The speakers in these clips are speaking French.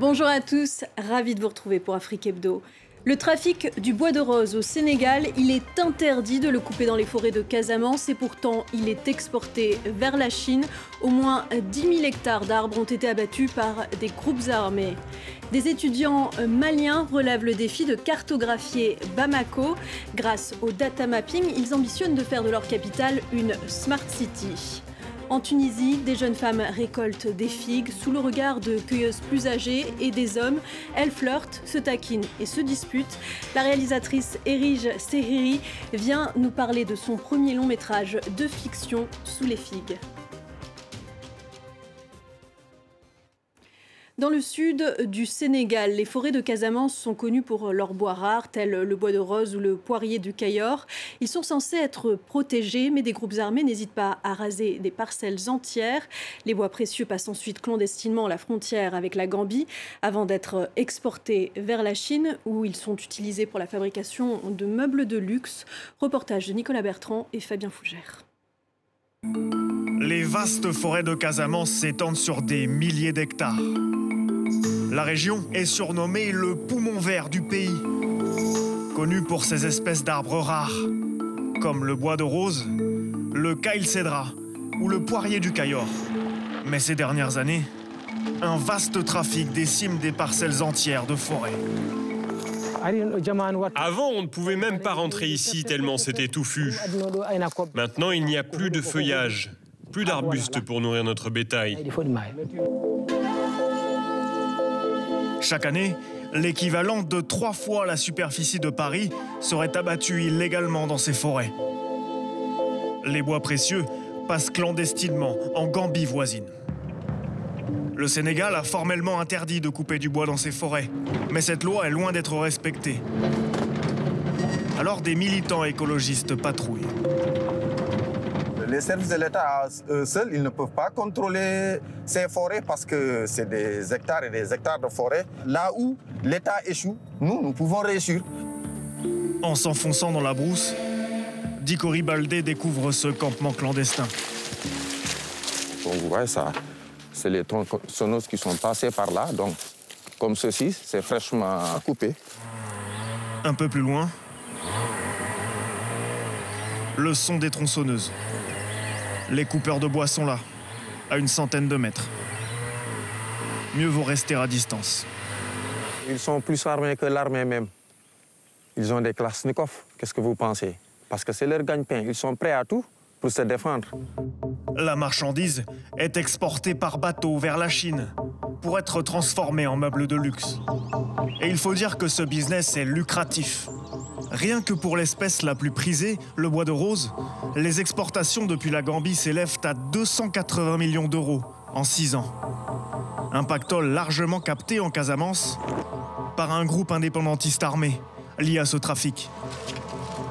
Bonjour à tous, ravi de vous retrouver pour Afrique Hebdo. Le trafic du bois de rose au Sénégal, il est interdit de le couper dans les forêts de Casamance et pourtant il est exporté vers la Chine. Au moins 10 000 hectares d'arbres ont été abattus par des groupes armés. Des étudiants maliens relèvent le défi de cartographier Bamako. Grâce au data mapping, ils ambitionnent de faire de leur capitale une smart city. En Tunisie, des jeunes femmes récoltent des figues sous le regard de cueilleuses plus âgées et des hommes. Elles flirtent, se taquinent et se disputent. La réalisatrice Erige Sehiri vient nous parler de son premier long métrage de fiction sous les figues. Dans le sud du Sénégal, les forêts de Casamance sont connues pour leurs bois rares, tels le bois de rose ou le poirier du Cayor. Ils sont censés être protégés, mais des groupes armés n'hésitent pas à raser des parcelles entières. Les bois précieux passent ensuite clandestinement la frontière avec la Gambie avant d'être exportés vers la Chine, où ils sont utilisés pour la fabrication de meubles de luxe. Reportage de Nicolas Bertrand et Fabien Fougère. Les vastes forêts de Casamance s'étendent sur des milliers d'hectares. La région est surnommée le poumon vert du pays, connu pour ses espèces d'arbres rares, comme le bois de rose, le cédra ou le poirier du Cayor. Mais ces dernières années, un vaste trafic décime des parcelles entières de forêt. Avant, on ne pouvait même pas rentrer ici tellement c'était touffu. Maintenant, il n'y a plus de feuillage, plus d'arbustes pour nourrir notre bétail. Chaque année, l'équivalent de trois fois la superficie de Paris serait abattu illégalement dans ces forêts. Les bois précieux passent clandestinement en Gambie voisine. Le Sénégal a formellement interdit de couper du bois dans ses forêts, mais cette loi est loin d'être respectée. Alors des militants écologistes patrouillent. Les services de l'État eux seuls, ils ne peuvent pas contrôler ces forêts parce que c'est des hectares et des hectares de forêt. Là où l'État échoue, nous, nous pouvons réussir. En s'enfonçant dans la brousse, Dicori Baldé découvre ce campement clandestin. Donc vous voyez ça, c'est les tronçonneuses qui sont passées par là. Donc, comme ceci, c'est fraîchement coupé. Un peu plus loin, le son des tronçonneuses. Les coupeurs de bois sont là, à une centaine de mètres. Mieux vaut rester à distance. Ils sont plus armés que l'armée même. Ils ont des Klasnikov. Qu'est-ce que vous pensez? Parce que c'est leur gagne-pain. Ils sont prêts à tout pour se défendre. La marchandise est exportée par bateau vers la Chine pour être transformée en meubles de luxe. Et il faut dire que ce business est lucratif. Rien que pour l'espèce la plus prisée, le bois de rose, les exportations depuis la Gambie s'élèvent à 280 millions d'euros en 6 ans. Un pactole largement capté en Casamance par un groupe indépendantiste armé lié à ce trafic.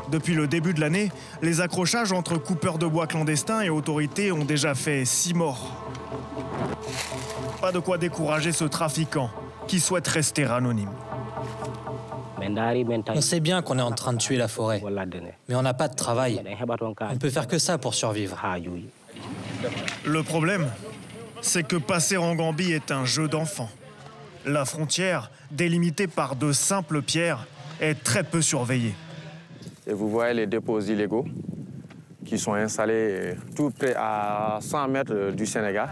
Depuis le début de l'année, les accrochages entre coupeurs de bois clandestins et autorités ont déjà fait 6 morts. Pas de quoi décourager ce trafiquant qui souhaite rester anonyme. On sait bien qu'on est en train de tuer la forêt, mais on n'a pas de travail. On ne peut faire que ça pour survivre. Le problème, c'est que passer en Gambie est un jeu d'enfant. La frontière, délimitée par de simples pierres, est très peu surveillée. Et vous voyez les dépôts illégaux qui sont installés tout près à 100 mètres du Sénégal.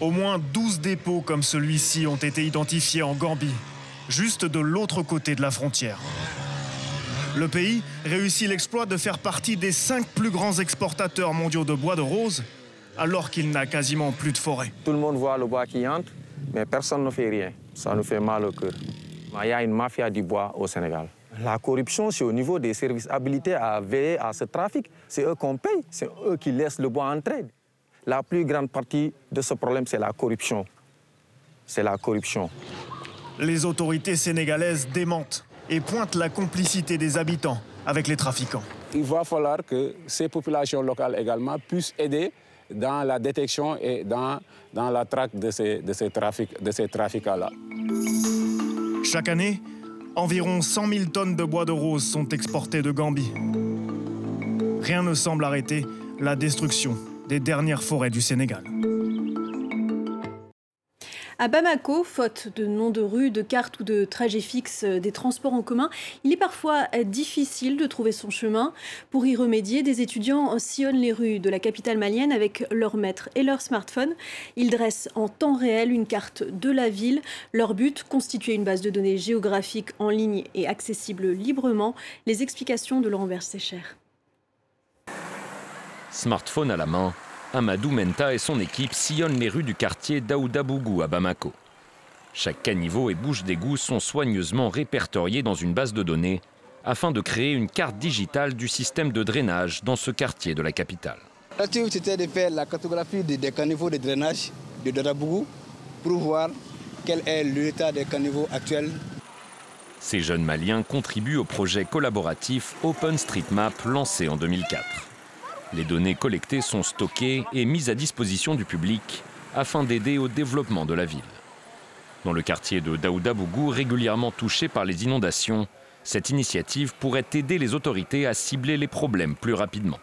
Au moins 12 dépôts comme celui-ci ont été identifiés en Gambie, juste de l'autre côté de la frontière. Le pays réussit l'exploit de faire partie des cinq plus grands exportateurs mondiaux de bois de rose, alors qu'il n'a quasiment plus de forêt. Tout le monde voit le bois qui entre, mais personne ne fait rien. Ça nous fait mal au cœur. Il y a une mafia du bois au Sénégal. La corruption, c'est au niveau des services habilités à veiller à ce trafic. C'est eux qu'on paye, c'est eux qui laissent le bois entrer. La plus grande partie de ce problème, c'est la corruption. C'est la corruption. Les autorités sénégalaises démentent et pointent la complicité des habitants avec les trafiquants. Il va falloir que ces populations locales également puissent aider dans la détection et dans, dans la traque de ces, de ces, trafics, de ces trafiquants-là. Chaque année, environ 100 000 tonnes de bois de rose sont exportées de Gambie. Rien ne semble arrêter la destruction des dernières forêts du Sénégal. À Bamako, faute de noms de rues, de cartes ou de trajets fixes des transports en commun, il est parfois difficile de trouver son chemin. Pour y remédier, des étudiants sillonnent les rues de la capitale malienne avec leur maître et leur smartphone. Ils dressent en temps réel une carte de la ville. Leur but, constituer une base de données géographique en ligne et accessible librement. Les explications de Laurent Versécher. Smartphone à la main, Amadou Menta et son équipe sillonnent les rues du quartier d'Aoudabougou à Bamako. Chaque caniveau et bouche d'égout sont soigneusement répertoriés dans une base de données afin de créer une carte digitale du système de drainage dans ce quartier de la capitale. C'était de faire la cartographie des caniveaux de drainage de Dadabougou pour voir quel est l'état des caniveaux actuels. Ces jeunes Maliens contribuent au projet collaboratif OpenStreetMap lancé en 2004. Les données collectées sont stockées et mises à disposition du public afin d'aider au développement de la ville. Dans le quartier de Daoudabougou, régulièrement touché par les inondations, cette initiative pourrait aider les autorités à cibler les problèmes plus rapidement.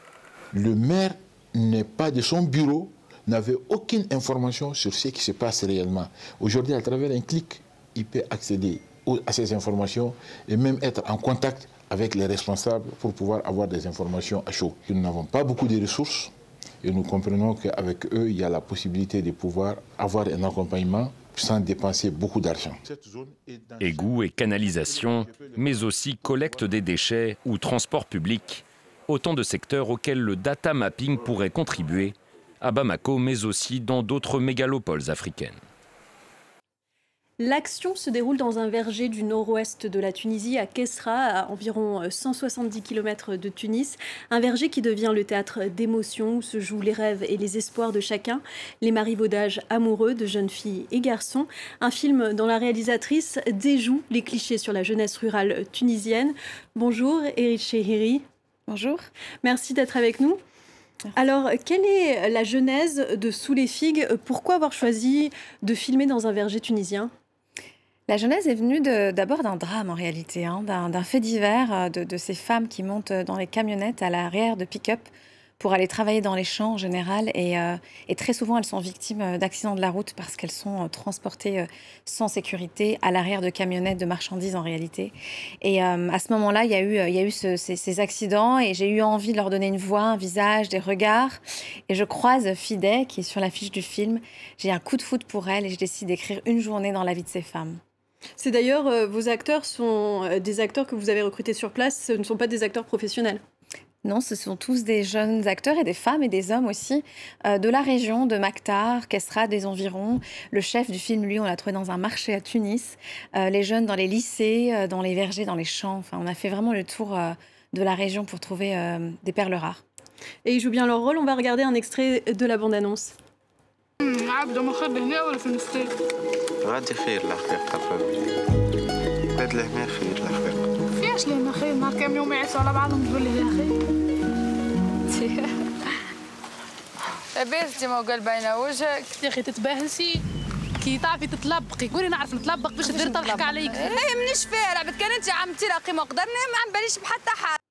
Le maire n'est pas de son bureau, n'avait aucune information sur ce qui se passe réellement. Aujourd'hui, à travers un clic, il peut accéder à ces informations et même être en contact avec les responsables pour pouvoir avoir des informations à chaud. Nous n'avons pas beaucoup de ressources et nous comprenons qu'avec eux, il y a la possibilité de pouvoir avoir un accompagnement sans dépenser beaucoup d'argent. Égouts et canalisation, mais aussi collecte des déchets ou transport public, autant de secteurs auxquels le data mapping pourrait contribuer à Bamako, mais aussi dans d'autres mégalopoles africaines. L'action se déroule dans un verger du nord-ouest de la Tunisie, à Kessra, à environ 170 km de Tunis. Un verger qui devient le théâtre d'émotions où se jouent les rêves et les espoirs de chacun, les marivaudages amoureux de jeunes filles et garçons. Un film dont la réalisatrice déjoue les clichés sur la jeunesse rurale tunisienne. Bonjour, Eric Chehiri. Bonjour. Merci d'être avec nous. Alors, quelle est la genèse de Sous les figues? Pourquoi avoir choisi de filmer dans un verger tunisien? La genèse est venue d'abord d'un drame en réalité, hein, d'un fait divers euh, de, ces femmes qui montent dans les camionnettes à l'arrière de pick-up pour aller travailler dans les champs en général. Et, euh, très souvent, elles sont victimes euh, d'accidents de la route parce qu'elles sont transportées sans sécurité à l'arrière de camionnettes de marchandises en réalité. Et à ce moment-là, il y a eu, ces, accidents et j'ai eu envie de leur donner une voix, un visage, des regards. Et je croise Fideh, qui est sur l'affiche du film. J'ai un coup de foot pour elle et je décide d'écrire une journée dans la vie de ces femmes. C'est d'ailleurs, euh, vos acteurs sont euh, des acteurs que vous avez recrutés sur place, ce ne sont pas des acteurs professionnels. Non, ce sont tous des jeunes acteurs et des femmes et des hommes aussi euh, de la région de Maktar, Kestra, des environs. Le chef du film, lui, on l'a trouvé dans un marché à Tunis. les jeunes dans les lycées, dans les vergers, dans les champs. Enfin, on a fait vraiment le tour de la région pour trouver des perles rares. Et ils jouent bien leur rôle. On va regarder un extrait de la bande-annonce. عبده مخبي هنا ولا في المستيق؟ غادي خير الحقيقة هاد الهنا خير الحقيقة فياش لهنا خير نهار كامل يوم يعيشوا على بعضهم تقول لي هنا خير. لبستي ما قال باينة وجهك. يا أخي تتباهسي كي تعرفي تطلبقي قولي نعرف نطلبق باش تدير تضحك عليك. لا يهمنيش فيها. لعبت كان أنت عم تيرا قيمه قدرني ما عم باليش بحتى حال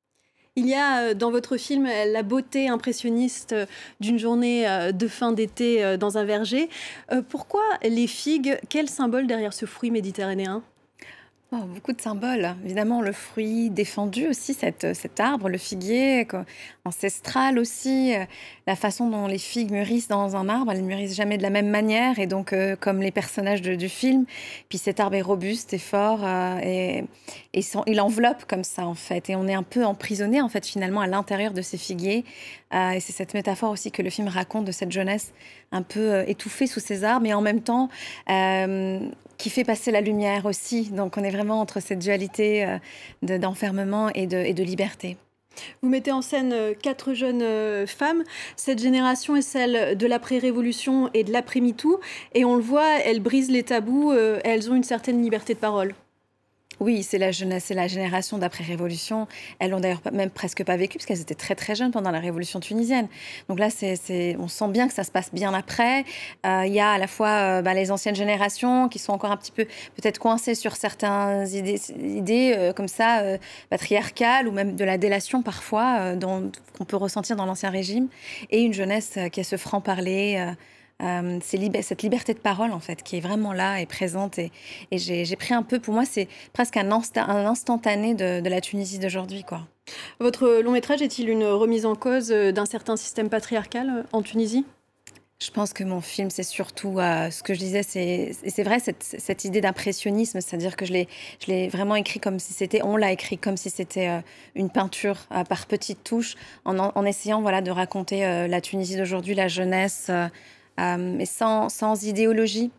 Il y a euh, dans votre film la beauté impressionniste euh, d'une journée euh, de fin d'été dans un verger. Pourquoi les figues? Quel symbole derrière ce fruit méditerranéen? Oh, beaucoup de symboles. Évidemment, le fruit défendu aussi, cette, cet arbre, le figuier, ancestral aussi. Euh, la façon dont les figues mûrissent dans un arbre, elles ne mûrissent jamais de la même manière. Et donc, euh, comme les personnages du film, puis cet arbre est robuste et fort euh, et, et il enveloppe comme ça, en fait. Et on est un peu emprisonné, en fait, finalement, à l'intérieur de ces figuiers. et c'est cette métaphore aussi que le film raconte de cette jeunesse un peu étouffée sous ces arbres, mais en même temps qui fait passer la lumière aussi. Donc on est vraiment entre cette dualité euh, d'enfermement et, de, liberté. Vous mettez en scène euh, quatre jeunes euh, femmes. Cette génération est celle de l'après-révolution et de l'après-MeToo. Et on le voit, elles brisent les tabous, elles ont une certaine liberté de parole. Oui, c'est la jeunesse, c'est la génération d'après-révolution. Elles l'ont d'ailleurs même presque pas vécu parce qu'elles étaient très très jeunes pendant la révolution tunisienne. Donc là, on sent bien que ça se passe bien après. Euh, il y a à la fois euh, bah, les anciennes générations qui sont encore un petit peu peut-être coincées sur certaines idées, idées euh, comme ça, patriarcales ou même de la délation parfois, qu'on peut ressentir dans l'ancien régime, et une jeunesse qui a ce franc-parler euh, cette liberté de parole en fait qui est vraiment là et présente. Et, j'ai pris un peu, pour moi, c'est presque un, un instantané de, la Tunisie d'aujourd'hui, quoi. Votre long métrage est-il une remise en cause d'un certain système patriarcal en Tunisie? Je pense que mon film, c'est surtout euh, ce que je disais, c'est vrai cette, idée d'impressionnisme, c'est-à-dire que je l'ai vraiment écrit comme si c'était, on l'a écrit comme si c'était euh, une peinture euh, par petites touches, en, en, essayant voilà de raconter la Tunisie d'aujourd'hui, la jeunesse, mais sans, sans idéologie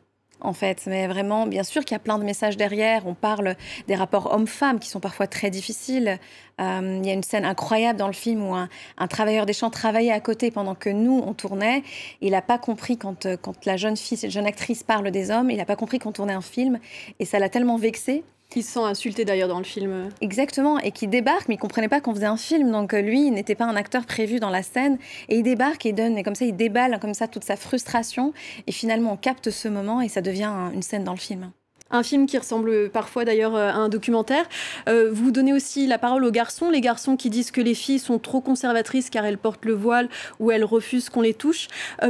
en fait. Mais vraiment, bien sûr qu'il y a plein de messages derrière. On parle des rapports hommes-femmes qui sont parfois très difficiles. Euh, il y a une scène incroyable dans le film où un, travailleur des champs travaillait à côté pendant que nous, on tournait. Il n'a pas compris quand, euh, quand la jeune fille, cette jeune actrice parle des hommes, il n'a pas compris qu'on tournait un film. Et ça l'a tellement vexé qui se sent insulté d'ailleurs dans le film. Exactement, et qui débarque, mais il comprenait pas qu'on faisait un film, donc euh, lui, il n'était pas un acteur prévu dans la scène, et il débarque et donne, et comme ça, il déballe comme ça toute sa frustration, et finalement, on capte ce moment et ça devient une scène dans le film un film qui ressemble parfois d'ailleurs euh, à un documentaire. Euh, vous donnez aussi la parole aux garçons, les garçons qui disent que les filles sont trop conservatrices car elles portent le voile ou elles refusent qu'on les touche.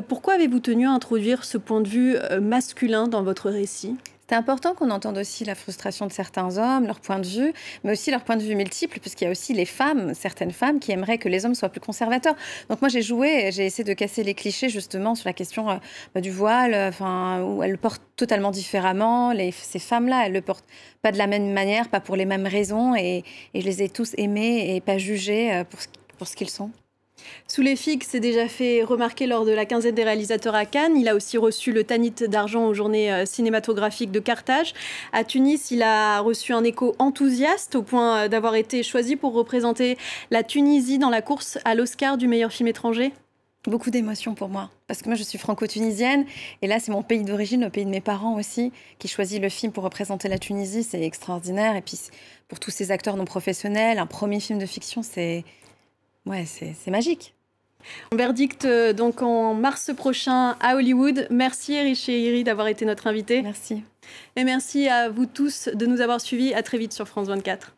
pourquoi avez-vous tenu à introduire ce point de vue masculin dans votre récit? C'est important qu'on entende aussi la frustration de certains hommes, leur point de vue, mais aussi leur point de vue multiple, puisqu'il y a aussi les femmes, certaines femmes, qui aimeraient que les hommes soient plus conservateurs. Donc moi, j'ai joué, j'ai essayé de casser les clichés justement sur la question euh, bah, du voile, enfin, où elles le portent totalement différemment. Ces femmes-là, elles le portent pas de la même manière, pas pour les mêmes raisons, et, je les ai tous aimées et pas jugées euh, pour ce qu'ils sont. Sous les figues s'est déjà fait remarquer lors de la quinzaine des réalisateurs à Cannes. Il a aussi reçu le Tanit d'argent aux journées euh, cinématographiques de Carthage. À Tunis, il a reçu un écho enthousiaste au point euh, d'avoir été choisi pour représenter la Tunisie dans la course à l'Oscar du meilleur film étranger. Beaucoup d'émotions pour moi, parce que moi je suis franco-tunisienne, et là c'est mon pays d'origine, le pays de mes parents aussi, qui choisit le film pour représenter la Tunisie, c'est extraordinaire. Et puis pour tous ces acteurs non professionnels, un premier film de fiction, c'est Ouais, c'est magique. On verdict euh, donc en mars prochain à Hollywood. Merci Erich et Iri d'avoir été notre invité. Merci. Et merci à vous tous de nous avoir suivis. À très vite sur France 24.